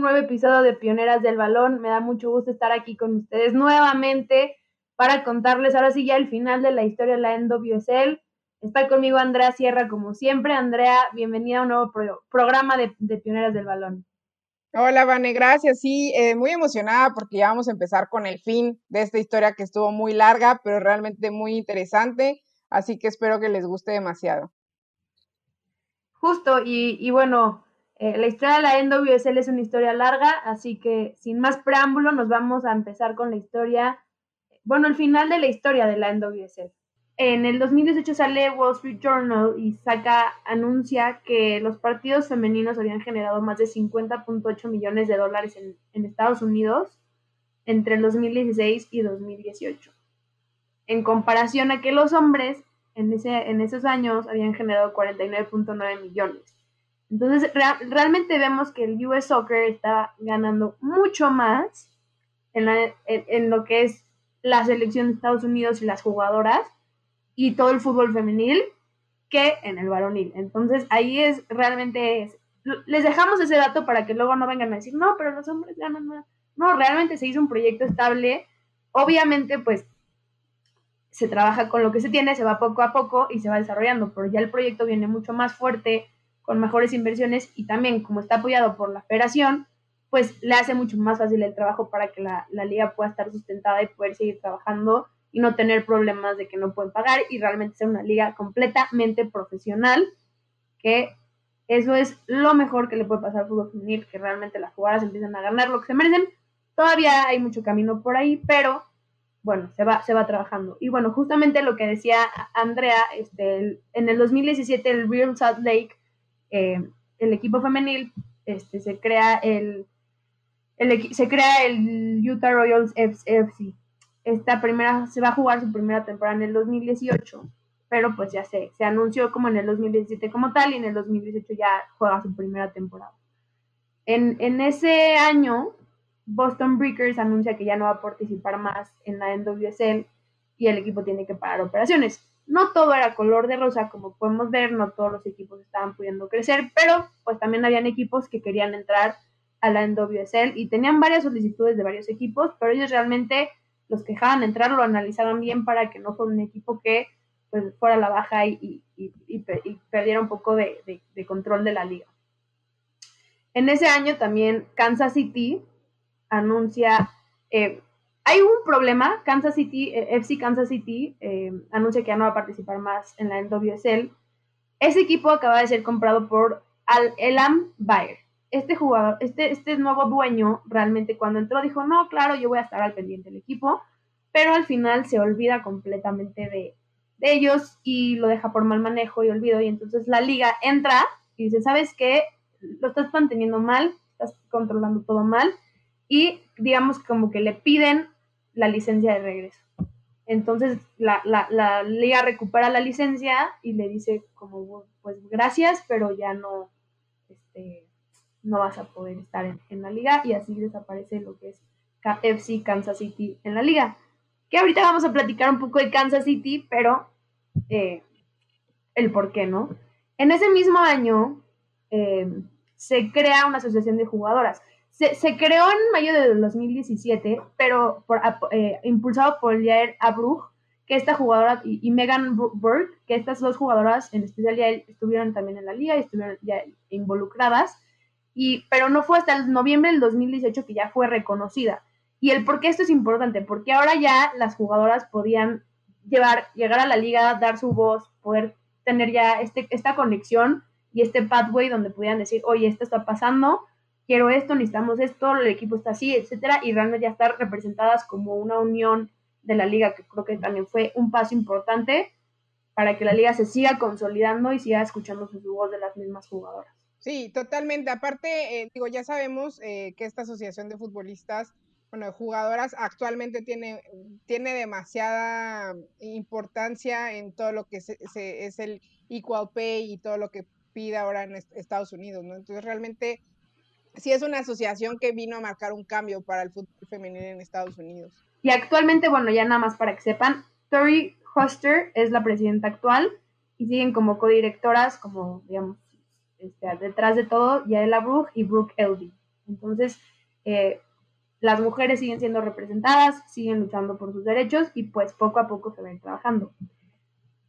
un nuevo episodio de Pioneras del Balón. Me da mucho gusto estar aquí con ustedes nuevamente para contarles ahora sí ya el final de la historia de la NWSL. Está conmigo Andrea Sierra como siempre. Andrea, bienvenida a un nuevo programa de, Pioneras del Balón. Hola, Vane, gracias. Sí, eh, muy emocionada porque ya vamos a empezar con el fin de esta historia que estuvo muy larga, pero realmente muy interesante. Así que espero que les guste demasiado. Justo, y bueno, eh, la historia de la NWSL es una historia larga, así que sin más preámbulo nos vamos a empezar con la historia, bueno, el final de la historia de la NWSL. En el 2018 sale Wall Street Journal y saca, anuncia que los partidos femeninos habían generado más de 50.8 millones de dólares en, en Estados Unidos entre el 2016 y 2018. En comparación a que los hombres en, ese, en esos años habían generado 49.9 millones. Entonces, realmente vemos que el US Soccer está ganando mucho más en, lo que es la selección de Estados Unidos y las jugadoras y todo el fútbol femenil que en el varonil. Entonces, ahí es realmente les dejamos ese dato para que luego no vengan a decir, no, pero los hombres ganan más. No, realmente se hizo un proyecto estable. Obviamente, pues se trabaja con lo que se tiene, se va poco a poco y se va desarrollando, pero ya el proyecto viene mucho más fuerte con mejores inversiones y también como está apoyado por la federación, pues le hace mucho más fácil el trabajo para que la, liga pueda estar sustentada y poder seguir trabajando y no tener problemas de que no pueden pagar y realmente ser una liga completamente profesional, que eso es lo mejor que le puede pasar al fútbol femenil, que realmente las jugadoras empiezan a ganar lo que se merecen. Todavía hay mucho camino por ahí, pero bueno, se va, se va trabajando. Y bueno, justamente lo que decía Andrea, este, en el 2017 el Real Salt Lake eh, el equipo femenil, este, se crea el, se crea el Utah Royals FC. Esta primera se va a jugar su primera temporada en el 2018, pero pues ya se, se anunció como en el 2017 como tal y en el 2018 ya juega su primera temporada. En, en ese año, Boston Breakers anuncia que ya no va a participar más en la NWSL y el equipo tiene que parar operaciones. No todo era color de rosa, como podemos ver, no todos los equipos estaban pudiendo crecer, pero pues también habían equipos que querían entrar a la NWSL y tenían varias solicitudes de varios equipos, pero ellos realmente los que dejaban entrar lo analizaban bien para que no fuera un equipo que pues fuera a la baja y, perdiera un poco de, control de la liga. En ese año también Kansas City anuncia eh, hay un problema, Kansas City, eh, FC Kansas City eh, anuncia que ya no va a participar más en la NWSL. Ese equipo acaba de ser comprado por Al Elam Bayer. Este jugador, este, este nuevo dueño, realmente cuando entró dijo, no, claro, yo voy a estar al pendiente del equipo, pero al final se olvida completamente de, de ellos y lo deja por mal manejo y olvido. Y entonces la liga entra y dice, ¿sabes qué? Lo estás manteniendo mal, estás controlando todo mal y digamos como que le piden la licencia de regreso. Entonces la, la, liga recupera la licencia y le dice como, pues gracias, pero ya no, este, no vas a poder estar en, la liga y así desaparece lo que es FC Kansas City en la liga. Que ahorita vamos a platicar un poco de Kansas City, pero eh, el por qué, ¿no? En ese mismo año eh, se crea una asociación de jugadoras. Se, creó en mayo de 2017, pero eh, impulsado por Jair Abruch, que esta jugadora, y, Megan Burke, que estas dos jugadoras en especial ya estuvieron también en la liga y estuvieron ya involucradas, y, pero no fue hasta el noviembre del 2018 que ya fue reconocida. Y el por qué esto es importante, porque ahora ya las jugadoras podían llevar, llegar a la liga, dar su voz, poder tener ya este, esta conexión y este pathway donde pudieran decir, oye, esto está pasando, quiero esto, necesitamos esto, el equipo está así, etcétera, y realmente ya estar representadas como una unión de la liga, que creo que también fue un paso importante para que la liga se siga consolidando y siga escuchando su voz de las mismas jugadoras. Sí, totalmente. Aparte, eh, digo, ya sabemos eh, que esta asociación de futbolistas, bueno, de jugadoras, actualmente tiene, tiene demasiada importancia en todo lo que es el equal pay y todo lo que pide ahora en Estados Unidos, ¿no? Entonces, realmente sí es una asociación que vino a marcar un cambio para el fútbol femenino en Estados Unidos. Y actualmente, bueno, ya nada más para que sepan, Tori Hoster es la presidenta actual y siguen como codirectoras, como digamos, este, detrás de todo Yaela Brooke y Brooke Elby. Entonces, eh, las mujeres siguen siendo representadas, siguen luchando por sus derechos y pues poco a poco se ven trabajando.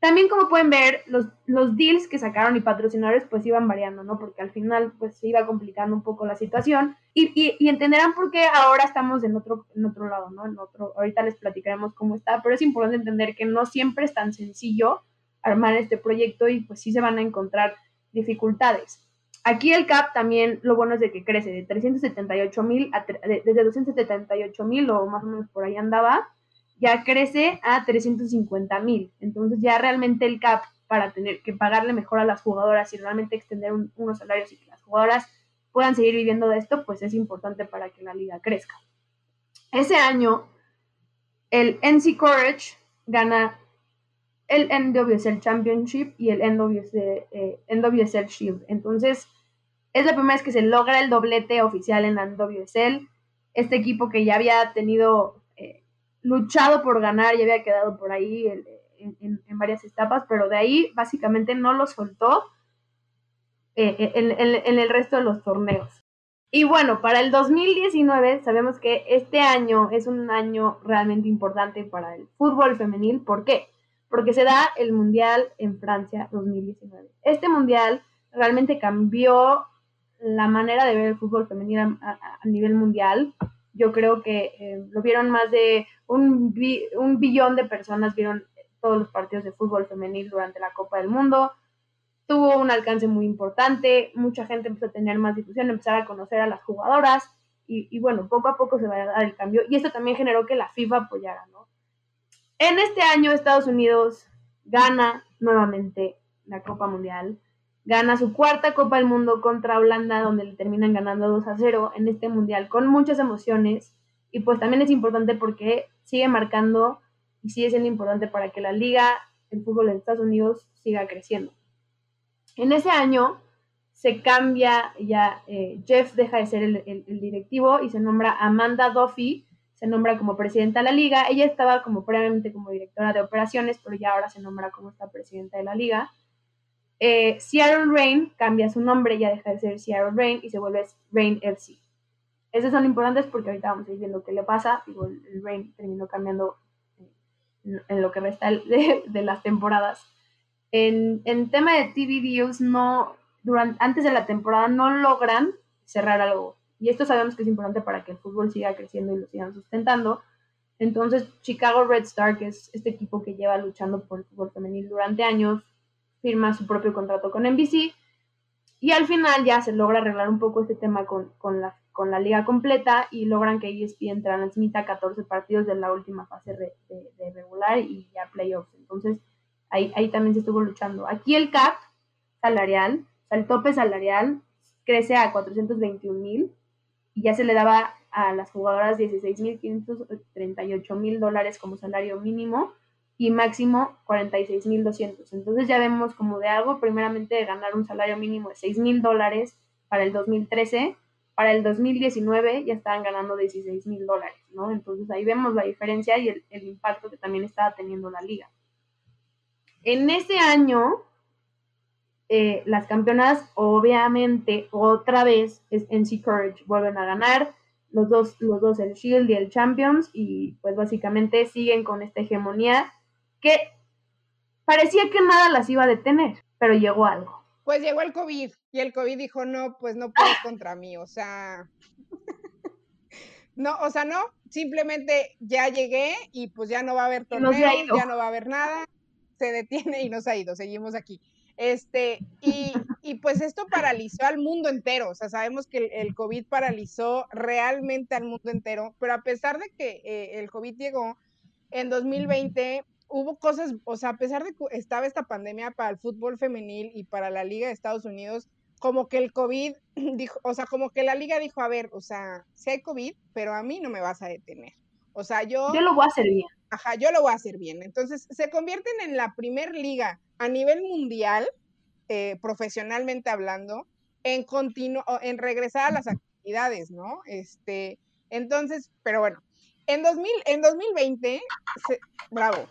También como pueden ver, los, los deals que sacaron y patrocinadores pues iban variando, ¿no? Porque al final pues se iba complicando un poco la situación y, y, entenderán por qué ahora estamos en otro, en otro lado, ¿no? En otro, ahorita les platicaremos cómo está, pero es importante entender que no siempre es tan sencillo armar este proyecto y pues sí se van a encontrar dificultades. Aquí el CAP también, lo bueno es de que crece de 378 mil, desde 278 mil o más o menos por ahí andaba, ya crece a 350 mil. Entonces ya realmente el CAP para tener que pagarle mejor a las jugadoras y realmente extender unos salarios y que las jugadoras puedan seguir viviendo de esto, pues es importante para que la liga crezca. Ese año, el NC Courage gana el NWSL Championship y el NWSL, eh, NWSL Shield. Entonces, es la primera vez que se logra el doblete oficial en la NWSL. Este equipo que ya había tenido, luchado por ganar, ya había quedado por ahí en, varias etapas, pero de ahí básicamente no lo soltó eh, en, en el resto de los torneos. Y bueno, para el 2019 sabemos que este año es un año realmente importante para el fútbol femenil. ¿Por qué? porque se da el Mundial en Francia 2019. Este Mundial realmente cambió la manera de ver el fútbol femenino a, nivel mundial. Yo creo que eh, lo vieron más de un, un billón de personas, vieron todos los partidos de fútbol femenil durante la Copa del Mundo. Tuvo un alcance muy importante, mucha gente empezó a tener más difusión, empezar a conocer a las jugadoras y, y bueno, poco a poco se va a dar el cambio. Y esto también generó que la FIFA apoyara, ¿no? En este año Estados Unidos gana nuevamente la Copa Mundial, gana su cuarta Copa del Mundo contra Holanda, donde le terminan ganando 2 a 0 en este Mundial con muchas emociones. Y pues también es importante porque sigue marcando y sigue siendo importante para que la liga, el fútbol de Estados Unidos siga creciendo. En ese año se cambia ya, eh, Jeff deja de ser el, el, directivo y se nombra Amanda Duffy, se nombra como presidenta de la liga. Ella estaba como previamente como directora de operaciones, pero ya ahora se nombra como esta presidenta de la liga. Eh, Seattle Rain cambia su nombre, ya deja de ser Seattle Rain y se vuelve Rain FC. Esos son importantes porque ahorita vamos a ir viendo qué le pasa. Digo, el Rain terminó cambiando en, lo que resta de, de las temporadas. En, en, tema de TV deals, no, durante, antes de la temporada no logran cerrar algo y esto sabemos que es importante para que el fútbol siga creciendo y lo sigan sustentando. Entonces, Chicago Red Star, que es este equipo que lleva luchando por el fútbol femenil durante años, firma su propio contrato con NBC y al final ya se logra arreglar un poco este tema con, con, la, con la liga completa y logran que ESPN transmita 14 partidos de la última fase de, de, regular y ya playoffs. Entonces, ahí, ahí también se estuvo luchando. Aquí el cap salarial, o sea, el tope salarial crece a 421 mil y ya se le daba a las jugadoras 16.538 mil dólares como salario mínimo y máximo 46.200. Entonces ya vemos como de algo, primeramente de ganar un salario mínimo de 6 mil dólares para el 2013, para el 2019 ya estaban ganando 16 mil dólares, ¿no? Entonces ahí vemos la diferencia y el, el impacto que también estaba teniendo la liga. En ese año, eh, las campeonas, obviamente, otra vez es NC Courage, vuelven a ganar, los dos, los dos, el Shield y el Champions, y pues básicamente siguen con esta hegemonía que parecía que nada las iba a detener, pero llegó algo. Pues llegó el COVID, y el COVID dijo, no, pues no puedes contra mí, o sea... no, o sea, no, simplemente ya llegué y pues ya no va a haber torneo, ya no va a haber nada, se detiene y nos ha ido, seguimos aquí. Este, y, y, pues esto paralizó al mundo entero, o sea, sabemos que el, COVID paralizó realmente al mundo entero, pero a pesar de que eh, el COVID llegó en 2020, hubo cosas, o sea, a pesar de que estaba esta pandemia para el fútbol femenil y para la Liga de Estados Unidos, como que el COVID dijo, o sea, como que la liga dijo, a ver, o sea, si hay COVID, pero a mí no me vas a detener. O sea, yo... Yo lo voy a hacer bien. Ajá, yo lo voy a hacer bien. Entonces, se convierten en la primer liga a nivel mundial, eh, profesionalmente hablando, en, en regresar a las actividades, ¿no? Este, entonces, pero bueno, en, 2000, en 2020, bravo,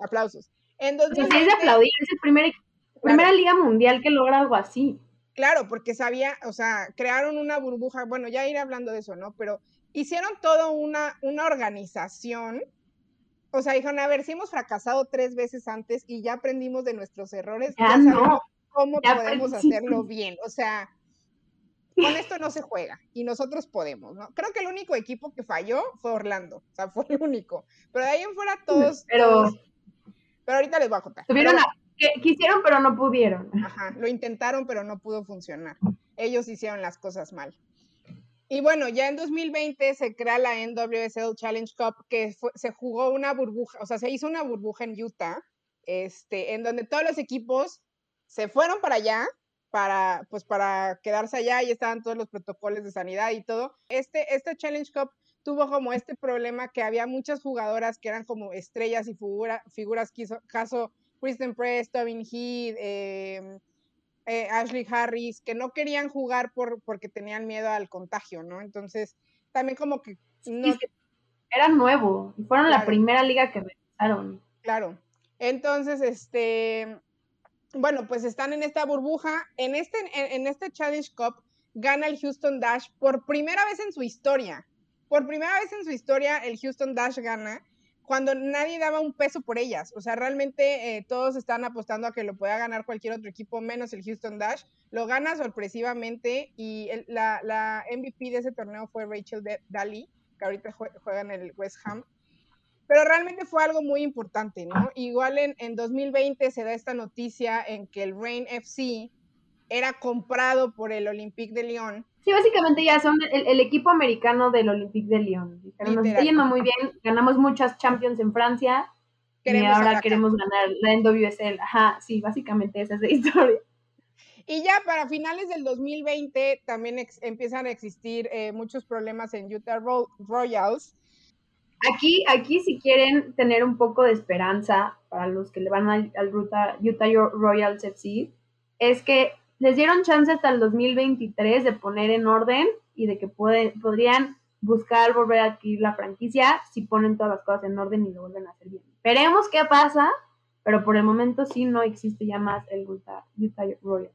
aplausos. En 2020, es de aplaudir, es la primera liga mundial que logra algo así. Claro, porque sabía, o sea, crearon una burbuja, bueno, ya iré hablando de eso, ¿no? Pero hicieron todo una, una organización. O sea, dijeron, a ver, si hemos fracasado tres veces antes y ya aprendimos de nuestros errores, ya, sabemos cómo podemos hacerlo bien. O sea, con esto no se juega y nosotros podemos, ¿no? Creo que el único equipo que falló fue Orlando, o sea, fue el único. Pero de ahí en fuera todos. Pero, pero ahorita les voy a contar. Tuvieron que quisieron, pero no pudieron. Ajá, lo intentaron, pero no pudo funcionar. Ellos hicieron las cosas mal. Y bueno, ya en 2020 se crea la NWSL Challenge Cup, que se jugó una burbuja, o sea, se hizo una burbuja en Utah, este, en donde todos los equipos se fueron para allá, para, pues, para quedarse allá y estaban todos los protocolos de sanidad y todo. Este, este Challenge Cup tuvo como este problema que había muchas jugadoras que eran como estrellas y figura, figuras, caso Kristen Press, Tobin Heath, em, eh, Ashley Harris, que no querían jugar por, porque tenían miedo al contagio, ¿no? Entonces, también como que... No... era nuevo, y fueron la primera liga que empezaron. Claro. Entonces, este, bueno, pues están en esta burbuja. En este, en este Challenge Cup gana el Houston Dash por primera vez en su historia. Por primera vez en su historia, el Houston Dash gana cuando nadie daba un peso por ellas. O sea, realmente eh, todos están apostando a que lo pueda ganar cualquier otro equipo, menos el Houston Dash. Lo gana sorpresivamente y la, la, MVP de ese torneo fue Rachel Daly, que ahorita juega en el West Ham. Pero realmente fue algo muy importante, ¿no? Igual en, en 2020 se da esta noticia en que el Rain FC era comprado por el Olympique de Lyon Sí, básicamente ya son el, equipo americano del Olympique de Lyon. nos está yendo muy bien, ganamos muchas Champions en Francia y ahora queremos ganar la NWSL. Ajá, sí, básicamente esa es la historia. Y ya para finales del 2020 también empiezan a existir eh, muchos problemas en Utah Royals. Aquí, aquí si quieren tener un poco de esperanza para los que le van al, al Utah Royals FC, es que les dieron chance hasta el 2023 de poner en orden y de que podrían buscar volver a adquirir la franquicia si ponen todas las cosas en orden y lo vuelven a hacer bien. Veremos qué pasa, pero por el momento sí no existe ya más el Utah, Royals.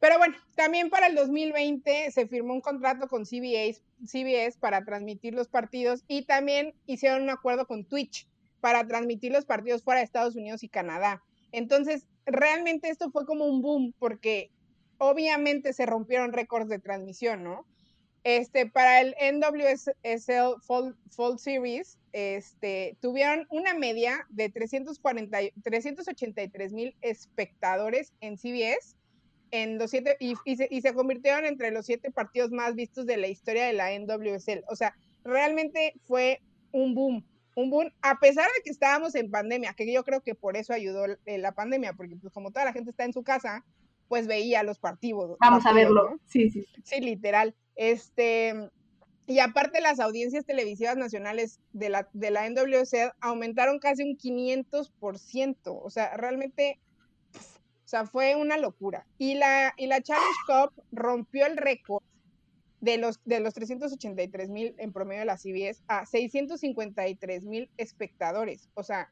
pero bueno, también para el 2020 se firmó un contrato con CBS, CBS para transmitir los partidos y también hicieron un acuerdo con Twitch para transmitir los partidos fuera de Estados Unidos y Canadá. Entonces, realmente esto fue como un boom porque obviamente se rompieron récords de transmisión, ¿no? Este, para el NWSL Fall, Series, este, tuvieron una media de 340, 383 mil espectadores en CBS en los siete, y, se, y, se, convirtieron entre los siete partidos más vistos de la historia de la NWSL. O sea, realmente fue un boom un boom, a pesar de que estábamos en pandemia, que yo creo que por eso ayudó eh, la pandemia, porque pues como toda la gente está en su casa, pues veía los partidos. Vamos a verlo, sí, sí, sí. literal. Este, y aparte las audiencias televisivas nacionales de la, de la NWC aumentaron casi un 500%, o sea, realmente, o sea, fue una locura. Y la, y la Challenge Cup rompió el récord de los, de los 383 mil en promedio de la CBS a 653 mil espectadores. O sea,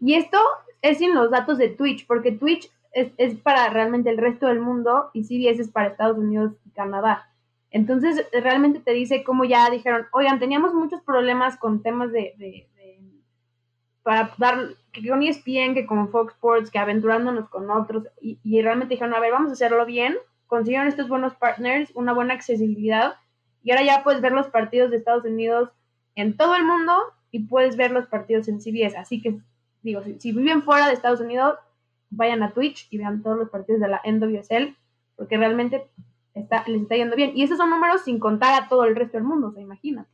Y esto es sin los datos de Twitch, porque Twitch es, para realmente el resto del mundo y CBS es para Estados Unidos y Canadá. Entonces, realmente te dice cómo ya dijeron, oigan, teníamos muchos problemas con temas de, para dar, que con ESPN, que con Fox Sports, que aventurándonos con otros, y realmente dijeron, a ver, vamos a hacerlo bien, consiguieron estos buenos partners, una buena accesibilidad y ahora ya puedes ver los partidos de Estados Unidos en todo el mundo y puedes ver los partidos en CBS. Así que, digo, si, viven fuera de Estados Unidos, vayan a Twitch y vean todos los partidos de la NWSL porque realmente está, les está yendo bien. Y esos son números sin contar a todo el resto del mundo, se imagina.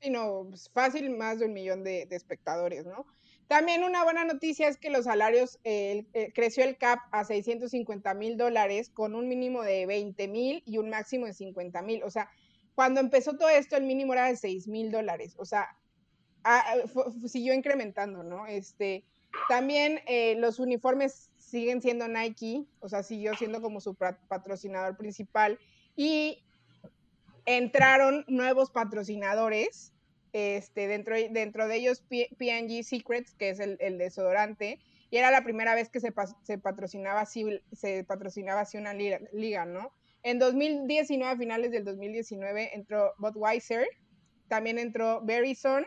Sí, no, pues, fácil más de un millón de, de espectadores, ¿no? También una buena noticia es que los salarios, eh, creció el CAP a 650 mil dólares con un mínimo de 20 mil y un máximo de 50 mil. O sea, cuando empezó todo esto, el mínimo era de 6 mil dólares. O sea, siguió incrementando, ¿no? Este, también eh, los uniformes siguen siendo Nike, o sea, siguió siendo como su patrocinador principal. Y entraron nuevos patrocinadores este, dentro, dentro de ellos P&G Secrets, que es el, desodorante, y era la primera vez que se, se patrocinaba, así, se patrocinaba así una liga, ¿no? En 2019, a finales del 2019, entró Budweiser, también entró Verizon,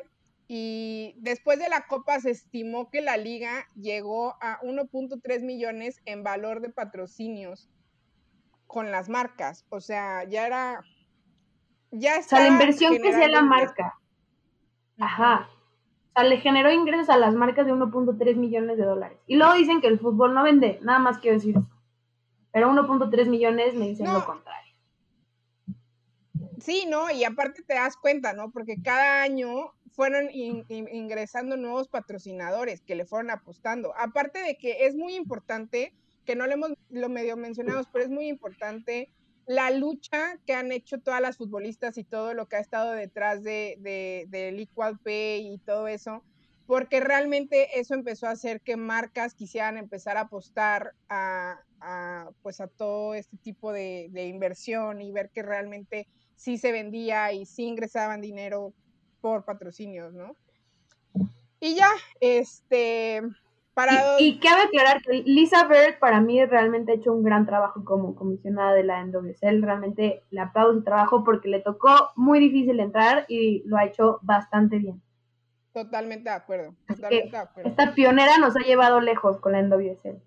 y después de la Copa se estimó que la liga llegó a 1.3 millones en valor de patrocinios con las marcas. O sea, ya era... Ya o sea, la inversión que sea la marca. Ajá. O sea, le generó ingresos a las marcas de 1.3 millones de dólares. Y luego dicen que el fútbol no vende, nada más quiero decir eso. Pero 1.3 millones me dicen lo contrario. Sí, no, y aparte te das cuenta, ¿no? Porque cada año fueron ingresando nuevos patrocinadores que le fueron apostando. Aparte de que es muy importante, que no lo hemos lo medio mencionado, pero es muy importante la lucha que han hecho todas las futbolistas y todo lo que ha estado detrás de, de, del Equal Pay y todo eso, porque realmente eso empezó a hacer que marcas quisieran empezar a apostar a, pues a todo este tipo de, de, inversión y ver que realmente sí se vendía y sí ingresaban dinero por patrocinios, ¿no? Y ya, este, para... Y, cabe aclarar que Lisa Bird para mí realmente ha hecho un gran trabajo como comisionada de la NWSL, realmente le aplaudo su trabajo porque le tocó muy difícil entrar y lo ha hecho bastante bien. Totalmente de acuerdo, totalmente de acuerdo. Esta pionera nos ha llevado lejos con la NWSL.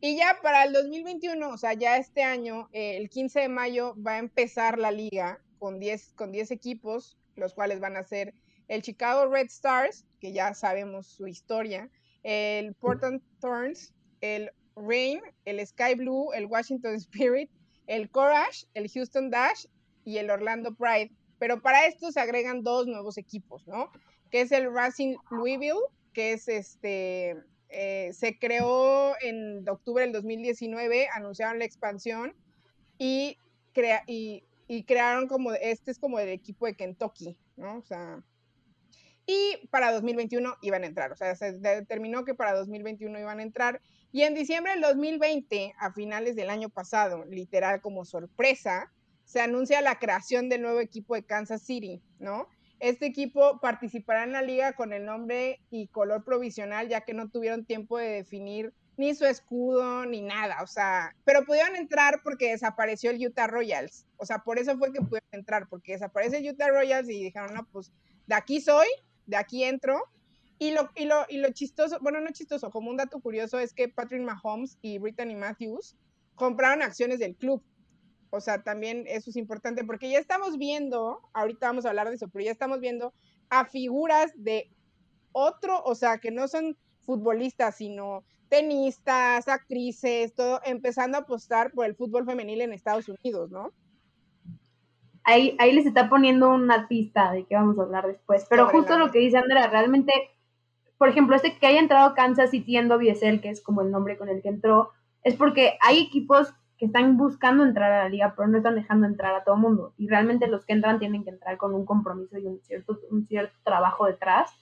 Y ya para el 2021, o sea, ya este año, eh, el 15 de mayo va a empezar la liga con 10 con 10 equipos los cuales van a ser el Chicago Red Stars, que ya sabemos su historia, el Portland Thorns, el Rain, el Sky Blue, el Washington Spirit, el Courage, el Houston Dash y el Orlando Pride. Pero para esto se agregan dos nuevos equipos, ¿no? Que es el Racing Louisville, que es este, eh, se creó en octubre del 2019, anunciaron la expansión y, crea y y crearon como, este es como el equipo de Kentucky, ¿no? O sea, y para 2021 iban a entrar, o sea, se determinó que para 2021 iban a entrar. Y en diciembre del 2020, a finales del año pasado, literal como sorpresa, se anuncia la creación del nuevo equipo de Kansas City, ¿no? Este equipo participará en la liga con el nombre y color provisional, ya que no tuvieron tiempo de definir ni su escudo, ni nada, o sea, pero pudieron entrar porque desapareció el Utah Royals, o sea, por eso fue que pudieron entrar, porque desaparece el Utah Royals y dijeron, no, pues de aquí soy, de aquí entro, y lo, y lo, y lo chistoso, bueno, no chistoso, como un dato curioso es que Patrick Mahomes y Brittany Matthews compraron acciones del club, o sea, también eso es importante, porque ya estamos viendo, ahorita vamos a hablar de eso, pero ya estamos viendo a figuras de otro, o sea, que no son futbolistas, sino tenistas, actrices, todo, empezando a apostar por el fútbol femenil en Estados Unidos, ¿no? Ahí, ahí les está poniendo una pista de que vamos a hablar después. Pero justo lo que dice Andrea, realmente, por ejemplo, este que haya entrado Kansas City en WSL, que es como el nombre con el que entró, es porque hay equipos que están buscando entrar a la liga, pero no están dejando entrar a todo mundo. Y realmente los que entran tienen que entrar con un compromiso y un cierto, un cierto trabajo detrás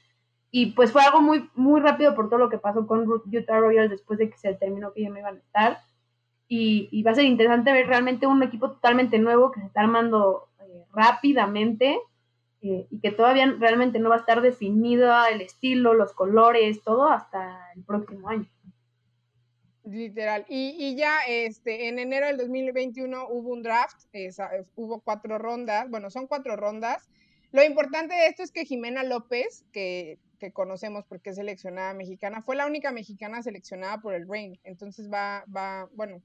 y pues fue algo muy, muy rápido por todo lo que pasó con Utah Royals después de que se determinó que ya no iban a estar. Y, va a ser interesante ver realmente un equipo totalmente nuevo que se está armando eh, rápidamente eh, y que todavía realmente no va a estar definido el estilo, los colores, todo hasta el próximo año. Literal. Y, y, ya este, en enero del 2021 hubo un draft, hubo cuatro rondas, bueno, son cuatro rondas. Lo importante de esto es que Jimena López, que que conocemos porque es seleccionada mexicana, fue la única mexicana seleccionada por el Reign, entonces va, va, bueno,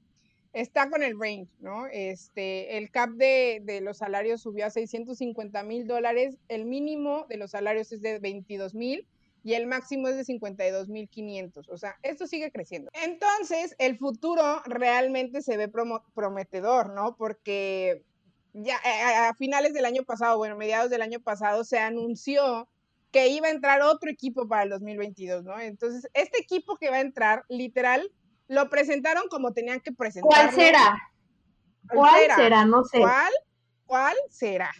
está con el Reign, ¿no? Este, el cap de, de los salarios subió a 650 mil dólares, el mínimo de los salarios es de 22 mil y el máximo es de 52 mil 500, o sea, esto sigue creciendo. Entonces, el futuro realmente se ve prometedor, ¿no? Porque ya a finales del año pasado, bueno, mediados del año pasado, se anunció que iba a entrar otro equipo para el 2022, ¿no? Entonces, este equipo que va a entrar, literal, lo presentaron como tenían que presentarlo. ¿Cuál será? ¿Cuál, será? No sé. ¿Cuál? ¿Cuál será?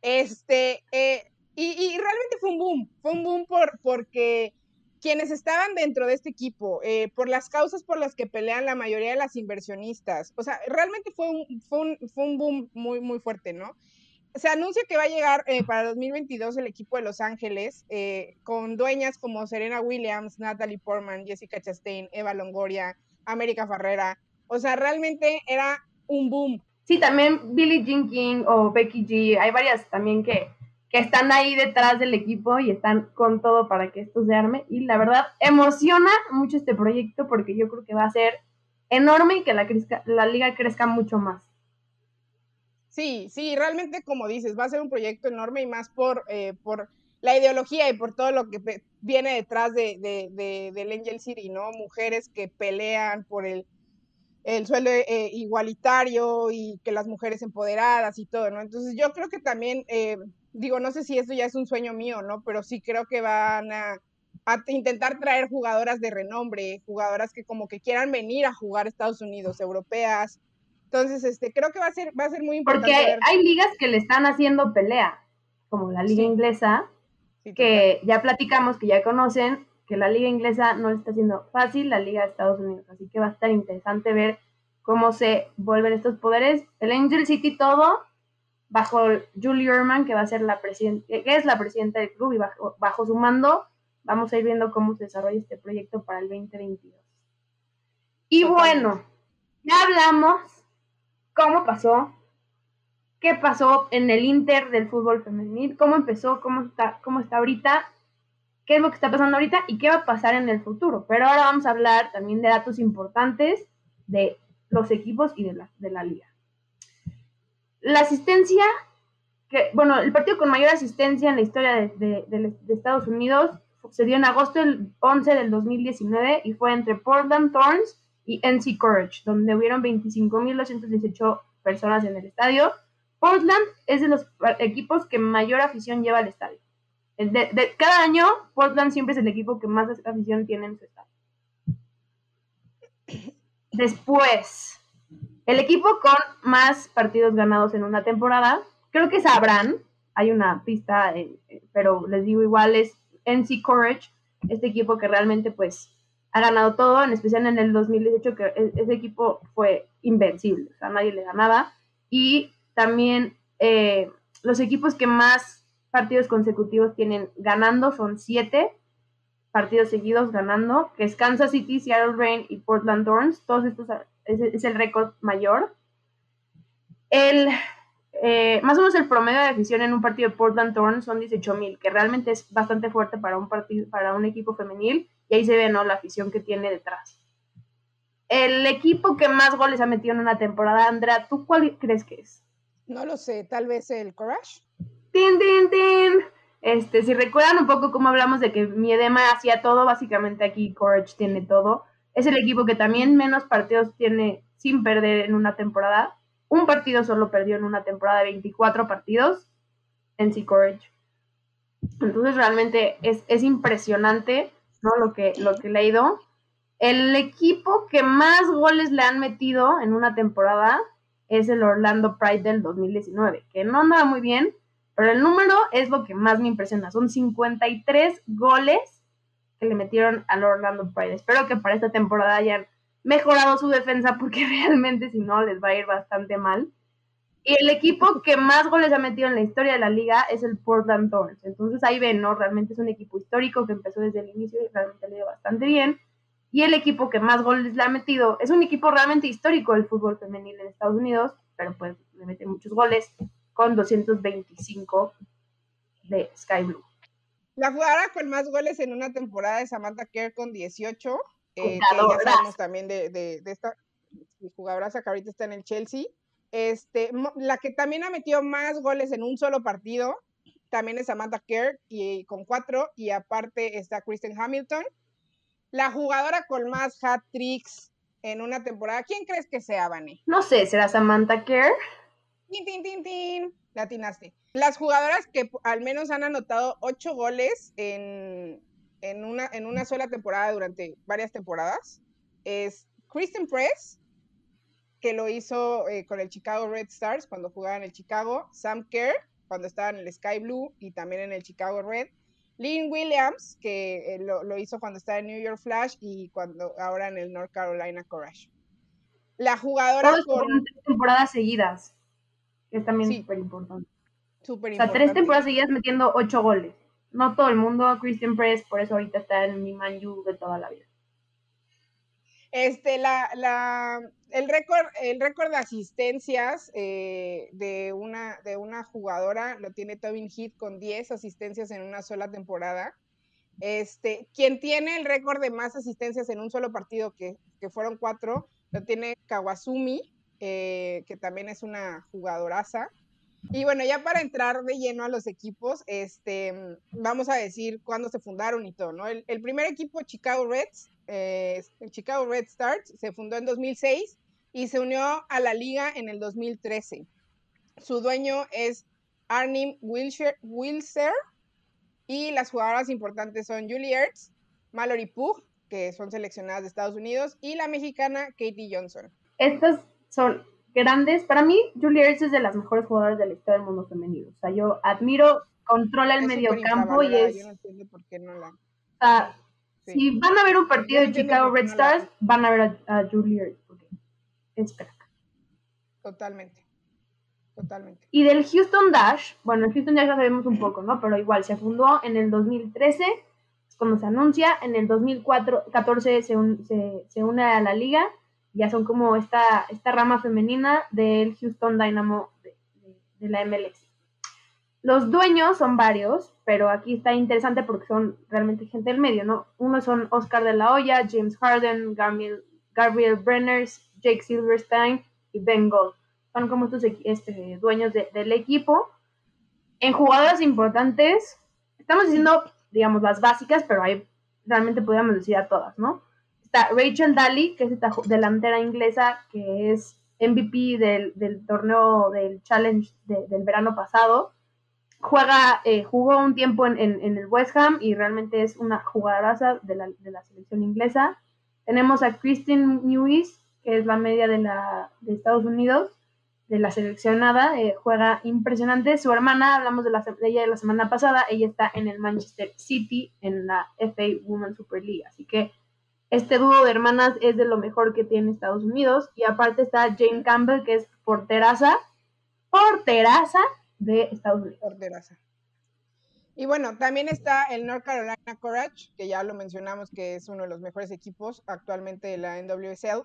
Este, eh, y, realmente fue un boom, fue un boom por, porque quienes estaban dentro de este equipo, eh, por las causas por las que pelean la mayoría de las inversionistas, o sea, realmente fue un, fue un, fue un boom muy, muy fuerte, ¿no? se anuncia que va a llegar eh, para 2022 el equipo de Los Ángeles eh, con dueñas como Serena Williams, Natalie Portman, Jessica Chastain, Eva Longoria, América Ferrera. O sea, realmente era un boom. Sí, también Billie Jean King o Becky G. Hay varias también que, que están ahí detrás del equipo y están con todo para que esto se arme. Y la verdad, emociona mucho este proyecto porque yo creo que va a ser enorme y que la, la liga crezca mucho más. Sí, sí, realmente como dices, va a ser un proyecto enorme y más por, eh, por la ideología y por todo lo que viene detrás de, de, del Angel City, ¿no? Mujeres que pelean por el, el suelo eh, igualitario y que las mujeres empoderadas y todo, ¿no? Entonces yo creo que también, eh, digo, no sé si esto ya es un sueño mío, ¿no? Pero sí creo que van a, a, intentar traer jugadoras de renombre, jugadoras que como que quieran venir a jugar a Estados Unidos, europeas, entonces, este, creo que va a ser, va a ser muy importante. Porque hay, ligas que le están haciendo pelea, como la liga inglesa, que ya platicamos, que ya conocen, que la liga inglesa no está haciendo fácil, la liga de Estados Unidos. Así que va a estar interesante ver cómo se vuelven estos poderes. El Angel City todo bajo Julie Urman, que va a ser la presidenta, que es la presidenta del club y bajo, bajo su mando vamos a ir viendo cómo se desarrolla este proyecto para el 2022. Y bueno, ya hablamos cómo pasó, qué pasó en el Inter del fútbol femenil, cómo empezó, cómo está, cómo está ahorita, qué es lo que está pasando ahorita y qué va a pasar en el futuro. Pero ahora vamos a hablar también de datos importantes de los equipos y de la, de la liga. La asistencia, bueno, el partido con mayor asistencia en la historia de, Estados Unidos se dio en agosto del 11 del 2019 y fue entre Portland Thorns y NC Courage, donde hubieron 25.218 personas en el estadio. Portland es de los equipos que mayor afición lleva al estadio. Cada año, Portland siempre es el equipo que más afición tiene en su estadio. Después, el equipo con más partidos ganados en una temporada, creo que sabrán, hay una pista, eh, eh, pero les digo igual, es NC Courage, este equipo que realmente pues ha ganado todo, en especial en el 2018, que e-, ese equipo fue invencible, o sea, nadie le ganaba. Y también eh, los equipos que más partidos consecutivos tienen ganando son siete partidos seguidos ganando, que es Kansas City, Seattle Rain y Portland Thorns. Todos estos es, el récord mayor. El, eh, más o menos el promedio de afición en un partido de Portland Thorns son 18 mil, que realmente es bastante fuerte para un partido, para un equipo femenil y ahí se ve, ¿no? La afición que tiene detrás. El equipo que más goles ha metido en una temporada, Andrea, ¿tú cuál crees que es? No lo sé, tal vez el Courage. ¡Tin, tin, tin! Este, si recuerdan un poco cómo hablamos de que Miedema hacía todo, básicamente aquí Courage tiene todo. Es el equipo que también menos partidos tiene sin perder en una temporada. Un partido solo perdió en una temporada de 24 partidos en Sea Courage. Entonces realmente es, es impresionante ¿no? Lo que, lo que he leído. El equipo que más goles le han metido en una temporada es el Orlando Pride del 2019, que no anda muy bien, pero el número es lo que más me impresiona. Son 53 goles que le metieron al Orlando Pride. Espero que para esta temporada hayan mejorado su defensa porque realmente si no les va a ir bastante mal. Y el equipo que más goles ha metido en la historia de la liga es el Portland Thorns. Entonces ahí ven, ¿no? Realmente es un equipo histórico que empezó desde el inicio y realmente le dio bastante bien. Y el equipo que más goles le ha metido es un equipo realmente histórico del fútbol femenil en Estados Unidos, pero pues le mete muchos goles con 225 de Sky Blue. La jugadora con más goles en una temporada es Samantha Kerr con 18. Eh, ya sabemos también de, de, de esta jugadora que ahorita está en el Chelsea. Este, la que también ha metido más goles en un solo partido, también es Samantha Kerr, y, con cuatro, y aparte está Kristen Hamilton. La jugadora con más hat-tricks en una temporada, ¿quién crees que sea, Vane? No sé, ¿será Samantha Kerr? Tin, tin, tin, tin. Latinaste. Las jugadoras que al menos han anotado ocho goles en, en, una, en una sola temporada durante varias temporadas es Kristen Press, que lo hizo eh, con el Chicago Red Stars cuando jugaba en el Chicago, Sam Kerr cuando estaba en el Sky Blue y también en el Chicago Red, Lynn Williams, que eh, lo, hizo cuando estaba en New York Flash y cuando ahora en el North Carolina Courage. La jugadora con temporadas seguidas, es también súper importante. Súper O sea, tres temporadas seguidas metiendo ocho goles. No todo el mundo, Christian Press, por eso ahorita está en mi Man de toda la vida. Este, la, la, el récord, el récord de asistencias eh, de, una, de una jugadora lo tiene Tobin Heath con 10 asistencias en una sola temporada. Este, quien tiene el récord de más asistencias en un solo partido, que, que fueron cuatro, lo tiene Kawasumi, eh, que también es una jugadoraza. Y bueno, ya para entrar de lleno a los equipos, este, vamos a decir cuándo se fundaron y todo, ¿no? El, el primer equipo, Chicago Reds, eh, Chicago Red Stars, se fundó en 2006 y se unió a la liga en el 2013. Su dueño es Arnim Wilser y las jugadoras importantes son Julie Ertz, Mallory Pugh, que son seleccionadas de Estados Unidos, y la mexicana Katie Johnson. Estas son grandes. Para mí, Julie Ertz es de las mejores jugadoras de la historia del mundo femenino. O sea, yo admiro, controla el medio campo y es... Yo no entiendo por qué no la... O si van a ver un partido de Chicago Red Stars, van a ver a, Julie porque es crack. Totalmente. Totalmente. Y del Houston Dash, bueno, el Houston Dash ya sabemos un poco, ¿no? Pero igual se fundó en el 2013, es cuando se anuncia, en el 2014 se, se, se une a la liga, ya son como esta, esta rama femenina del Houston Dynamo de, de la MLS. Los dueños son varios, pero aquí está interesante porque son realmente gente del medio, ¿no? Uno son Oscar de la Hoya, James Harden, Gabriel, Gabriel Brenners, Jake Silverstein y Ben Gold. Son como estos este, dueños del equipo. En jugadoras importantes, estamos diciendo, digamos, las básicas, pero ahí realmente podríamos decir a todas, ¿no? Está Rachel Daly, que es esta delantera inglesa, que es MVP del, torneo del Challenge del verano pasado juega, eh, jugó un tiempo en, el West Ham y realmente es una jugadoraza de la, de la selección inglesa. Tenemos a Christine Newis, que es la media de, la, de Estados Unidos, de la seleccionada, eh, juega impresionante. Su hermana, hablamos de, la, de ella la semana pasada, ella está en el Manchester City en la FA Women's Super League, así que este dúo de hermanas es de lo mejor que tiene Estados Unidos. Y aparte está Jane Campbell, que es porteraza, porteraza, de Estados Unidos. Y bueno, también está el North Carolina Courage, que ya lo mencionamos que es uno de los mejores equipos actualmente de la NWSL.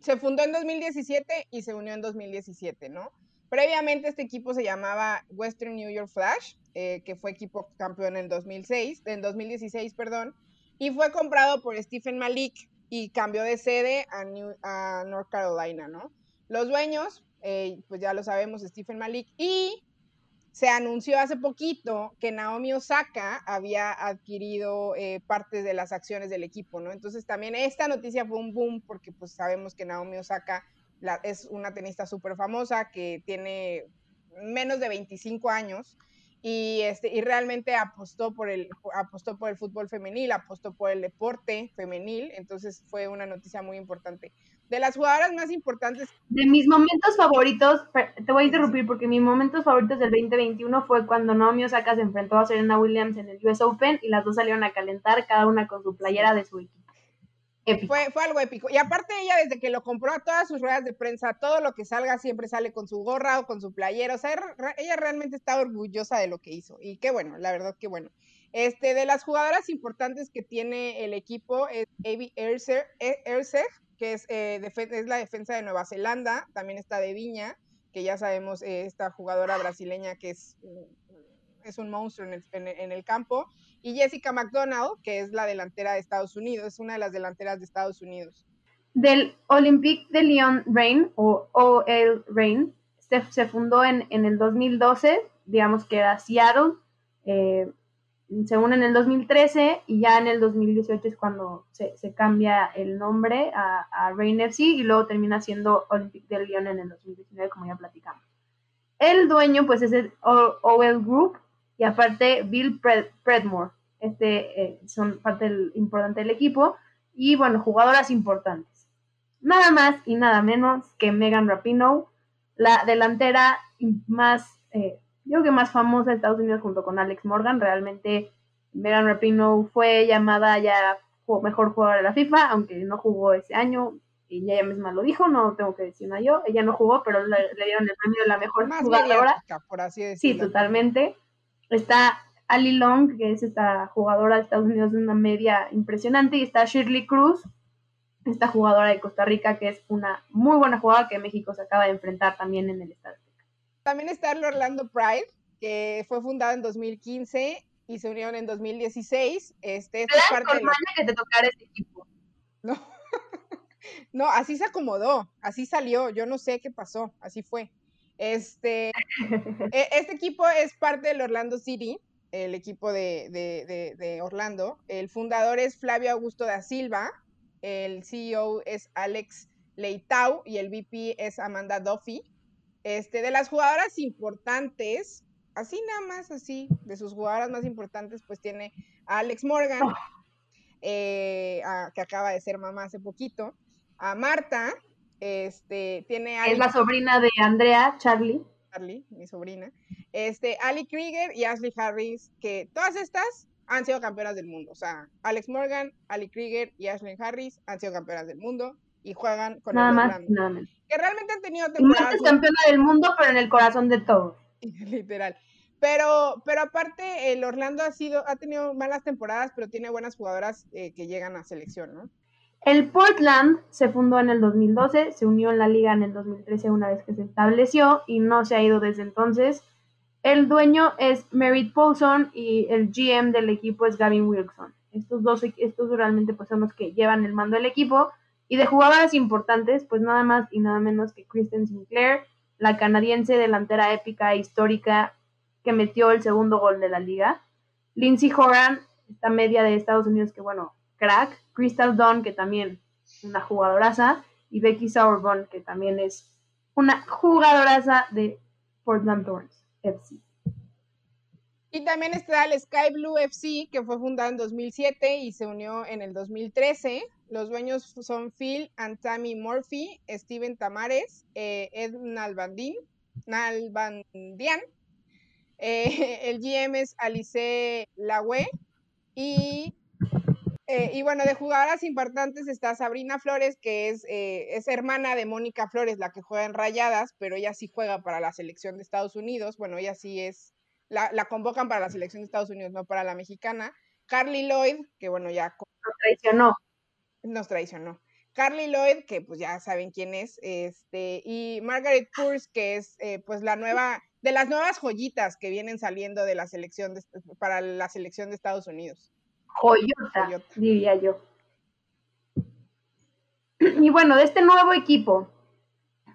Se fundó en 2017 y se unió en 2017, ¿no? Previamente este equipo se llamaba Western New York Flash, eh, que fue equipo campeón en 2006, en 2016, perdón, y fue comprado por Stephen Malik y cambió de sede a, a North Carolina, ¿no? Los dueños, eh, pues ya lo sabemos, Stephen Malik y se anunció hace poquito que Naomi Osaka había adquirido eh, partes de las acciones del equipo, ¿no? Entonces también esta noticia fue un boom porque pues sabemos que Naomi Osaka es una tenista súper famosa que tiene menos de 25 años y, este, y realmente apostó por, el, apostó por el fútbol femenil, apostó por el deporte femenil, entonces fue una noticia muy importante de las jugadoras más importantes. De mis momentos favoritos, te voy a interrumpir porque mis momentos favoritos del 2021 fue cuando Naomi Osaka se enfrentó a Serena Williams en el US Open y las dos salieron a calentar, cada una con su playera de su equipo. Fue, fue algo épico. Y aparte ella, desde que lo compró a todas sus ruedas de prensa, todo lo que salga siempre sale con su gorra o con su playera. O sea, ella realmente está orgullosa de lo que hizo. Y qué bueno, la verdad que bueno. Este, de las jugadoras importantes que tiene el equipo es Avi Erser, que es, eh, es la defensa de Nueva Zelanda, también está de Viña, que ya sabemos eh, esta jugadora brasileña que es, es un monstruo en el, en, el, campo, y Jessica McDonald, que es la delantera de Estados Unidos, es una de las delanteras de Estados Unidos. Del Olympique de Lyon Reign, o OL Reign, se, se fundó en, en, el 2012, digamos que era Seattle, eh, se une en el 2013 y ya en el 2018 es cuando se, cambia el nombre a, a Rain FC y luego termina siendo Olympique de Lyon en el 2019, como ya platicamos. El dueño, pues, es el OL Group y aparte Bill Predmore. Este eh, son parte importante del equipo y, bueno, jugadoras importantes. Nada más y nada menos que Megan Rapinoe, la delantera más eh, yo creo que más famosa de Estados Unidos junto con Alex Morgan. Realmente Megan Rapinoe fue llamada ya mejor jugadora de la FIFA, aunque no jugó ese año. y ella misma lo dijo, no tengo que decir nada yo, ella no jugó, pero le, dieron el premio de la mejor jugadora. por así Sí, totalmente. Está Ali Long, que es esta jugadora de Estados Unidos de una media impresionante, y está Shirley Cruz, esta jugadora de Costa Rica, que es una muy buena jugadora que México se acaba de enfrentar también en el estadio. También está el Orlando Pride, que fue fundado en 2015 y se unieron en 2016. Este, es parte de que te tocara este equipo. No. no, así se acomodó, así salió, yo no sé qué pasó, así fue. Este, e, este equipo es parte del Orlando City, el equipo de, de, de, Orlando. El fundador es Flavio Augusto da Silva, el CEO es Alex Leitao y el VP es Amanda Duffy. Este, de las jugadoras importantes, así nada más, así, de sus jugadoras más importantes, pues tiene a Alex Morgan, oh. eh, que acaba de ser mamá hace poquito, a Marta, este, tiene a... Es la sobrina de Andrea, Charlie. Charlie, mi sobrina. Este, Ali Krieger y Ashley Harris, que todas estas han sido campeonas del mundo. O sea, Alex Morgan, Ali Krieger y Ashley Harris han sido campeonas del mundo y juegan con nada más, nada menos. Que realmente han tenido temporadas. es campeona del mundo, pero en el corazón de todos. Literal. Pero, pero aparte, el Orlando ha sido, ha tenido malas temporadas, pero tiene buenas jugadoras eh, que llegan a selección, ¿no? El Portland se fundó en el 2012, se unió en la liga en el 2013 una vez que se estableció y no se ha ido desde entonces. El dueño es Merritt Paulson y el GM del equipo es Gavin Wilson. Estos dos, estos realmente pues son los que llevan el mando del equipo. Y de jugadoras importantes, pues nada más y nada menos que Kristen Sinclair, la canadiense delantera épica e histórica que metió el segundo gol de la liga. Lindsay Horan, esta media de Estados Unidos que bueno, crack. Crystal Dawn, que también una jugadoraza. Y Becky Sauerborn, que también es una jugadoraza de Portland Thorns. FC. Y también está el Sky Blue FC, que fue fundado en 2007 y se unió en el 2013. Los dueños son Phil and Tammy Murphy, Steven Tamares, eh, Ed Nalbandian. Eh, el GM es Alice Laue. Y, eh, y bueno, de jugadoras importantes está Sabrina Flores, que es, es hermana de Mónica Flores, la que juega en Rayadas, pero ella sí juega para la selección de Estados Unidos. Bueno, ella sí es la, convocan para la selección de Estados Unidos, no para la mexicana. Carly Lloyd, que bueno, ya... Nos traicionó. Nos traicionó. Carly Lloyd, que pues ya saben quién es, este, y Margaret Kurz, que es eh, pues la nueva, de las nuevas joyitas que vienen saliendo de la selección para la selección de Estados Unidos. Joyota, diría yo. Y bueno, de este nuevo equipo,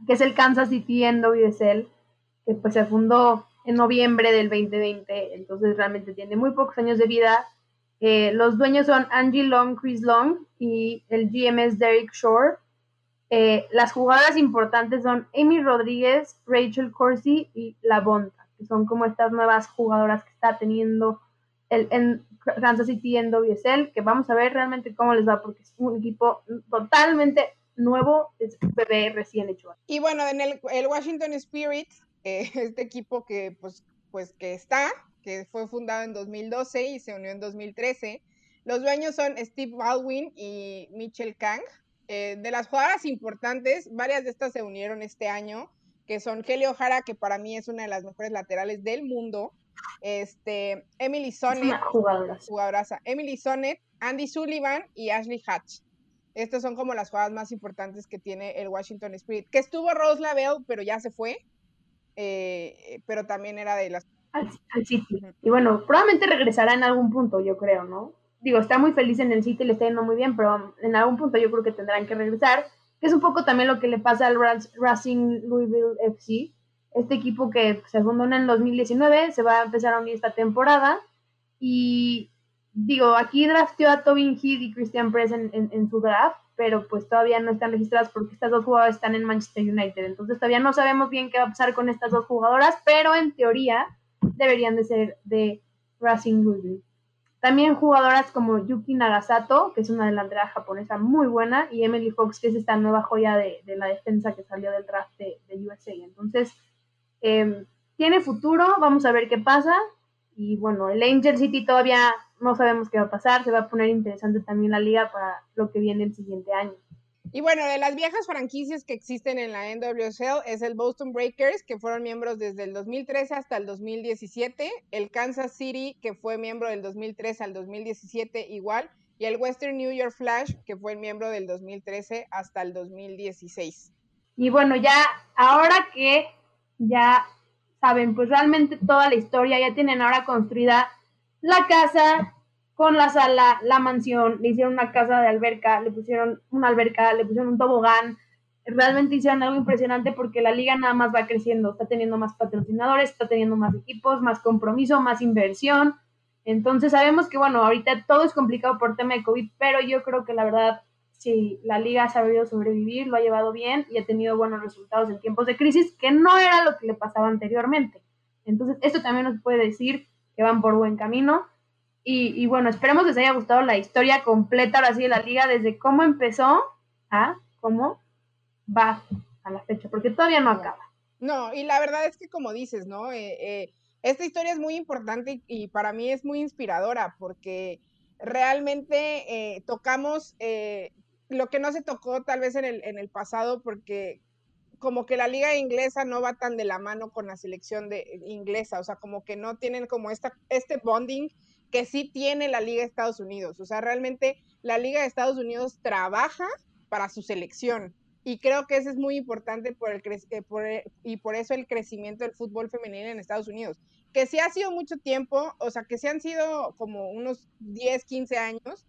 que es el Kansas City NWSL, que pues se fundó en noviembre del 2020, entonces realmente tiene muy pocos años de vida. Eh, los dueños son Angie Long, Chris Long y el GM es Derek Shore. Eh, las jugadoras importantes son Amy Rodríguez, Rachel Corsi y La Bonta, que son como estas nuevas jugadoras que está teniendo el, en Kansas City en WSL, que vamos a ver realmente cómo les va, porque es un equipo totalmente nuevo, es un bebé recién hecho. Y bueno, en el, el Washington Spirit eh, este equipo que, pues, pues, que está, que fue fundado en 2012 y se unió en 2013. Los dueños son Steve Baldwin y Mitchell Kang. Eh, de las jugadoras importantes, varias de estas se unieron este año, que son Kelly O'Hara, que para mí es una de las mejores laterales del mundo. Este, Emily Sonnet, jugadoraza. Emily Sonnet, Andy Sullivan y Ashley Hatch. Estas son como las jugadas más importantes que tiene el Washington Spirit. Que estuvo Rose Lavelle, pero ya se fue. Eh, pero también era de las... Al, City. Y bueno, probablemente regresará en algún punto, yo creo, ¿no? Digo, está muy feliz en el City, le está yendo muy bien, pero en algún punto yo creo que tendrán que regresar, que es un poco también lo que le pasa al Racing Louisville FC, este equipo que se fundó en el 2019, se va a empezar a unir esta temporada, y digo, aquí drafteó a Tobin Heath y Christian Press en, en su draft, pero pues todavía no están registradas porque estas dos jugadoras están en Manchester United. Entonces todavía no sabemos bien qué va a pasar con estas dos jugadoras, pero en teoría deberían de ser de Racing Louisville. También jugadoras como Yuki Nagasato, que es una delantera japonesa muy buena, y Emily Fox, que es esta nueva joya de, la defensa que salió del draft de, USA. Entonces, em, tiene futuro, vamos a ver qué pasa. Y bueno, el Angel City todavía no sabemos qué va a pasar, se va a poner interesante también la liga para lo que viene el siguiente año. Y bueno, de las viejas franquicias que existen en la NWSL es el Boston Breakers, que fueron miembros desde el 2013 hasta el 2017, el Kansas City, que fue miembro del 2013 al 2017 igual, y el Western New York Flash, que fue miembro del 2013 hasta el 2016. Y bueno, ya ahora que ya saben, pues realmente toda la historia, ya tienen ahora construida la casa con la sala, la mansión, le hicieron una casa de alberca, le pusieron una alberca, le pusieron un tobogán, realmente hicieron algo impresionante porque la liga nada más va creciendo, está teniendo más patrocinadores, está teniendo más equipos, más compromiso, más inversión. Entonces sabemos que, bueno, ahorita todo es complicado por tema de COVID, pero yo creo que la verdad sí, la liga ha sabido sobrevivir, lo ha llevado bien y ha tenido buenos resultados en tiempos de crisis, que no era lo que le pasaba anteriormente. Entonces, esto también nos puede decir que van por buen camino. Y, bueno, esperemos que les haya gustado la historia completa ahora sí de la liga, desde cómo empezó a cómo va a la fecha, porque todavía no acaba. No, y la verdad es que como dices, ¿no? Eh, eh, esta historia es muy importante y, para mí es muy inspiradora porque realmente eh, tocamos lo que no se tocó tal vez en el, en el pasado porque como que la liga inglesa no va tan de la mano con la selección de inglesa, o sea, como que no tienen como esta, este bonding que sí tiene la liga de Estados Unidos, o sea, realmente la liga de Estados Unidos trabaja para su selección y creo que eso es muy importante por el, eh, por y por eso el crecimiento del fútbol femenino en Estados Unidos, que sí ha sido mucho tiempo, o sea, que sí han sido como unos 10, 15 años,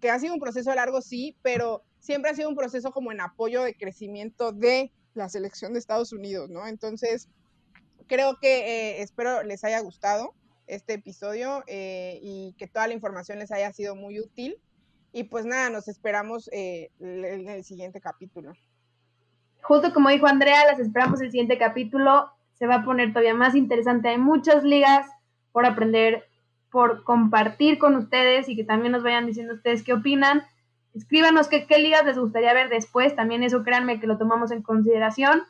que ha sido un proceso largo, sí, pero siempre ha sido un proceso como en apoyo de crecimiento de la selección de Estados Unidos, ¿no? Entonces, creo que eh, espero les haya gustado este episodio eh, y que toda la información les haya sido muy útil. Y pues nada, nos esperamos eh, en el siguiente capítulo. Justo como dijo Andrea, las esperamos el siguiente capítulo. Se va a poner todavía más interesante. Hay muchas ligas por aprender por compartir con ustedes y que también nos vayan diciendo ustedes qué opinan. Escríbanos qué, qué ligas les gustaría ver después, también eso créanme que lo tomamos en consideración.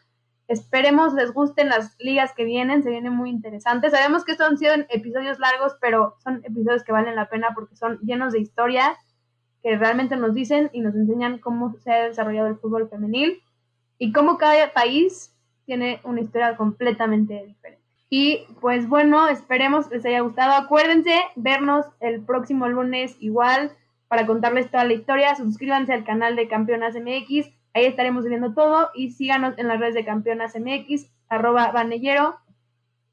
Esperemos les gusten las ligas que vienen, se vienen muy interesantes. Sabemos que estos han sido episodios largos, pero son episodios que valen la pena porque son llenos de historia que realmente nos dicen y nos enseñan cómo se ha desarrollado el fútbol femenil y cómo cada país tiene una historia completamente diferente. Y pues bueno, esperemos les haya gustado. Acuérdense vernos el próximo lunes igual para contarles toda la historia. Suscríbanse al canal de Campeonas MX. Ahí estaremos viendo todo. Y síganos en las redes de Campeonas MX, arroba vanellero,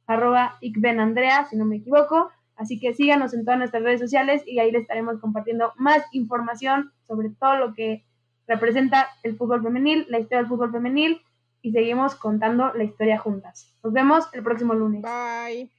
arroba Andrea, si no me equivoco. Así que síganos en todas nuestras redes sociales y ahí les estaremos compartiendo más información sobre todo lo que representa el fútbol femenil, la historia del fútbol femenil y seguimos contando la historia juntas. Nos vemos el próximo lunes. Bye.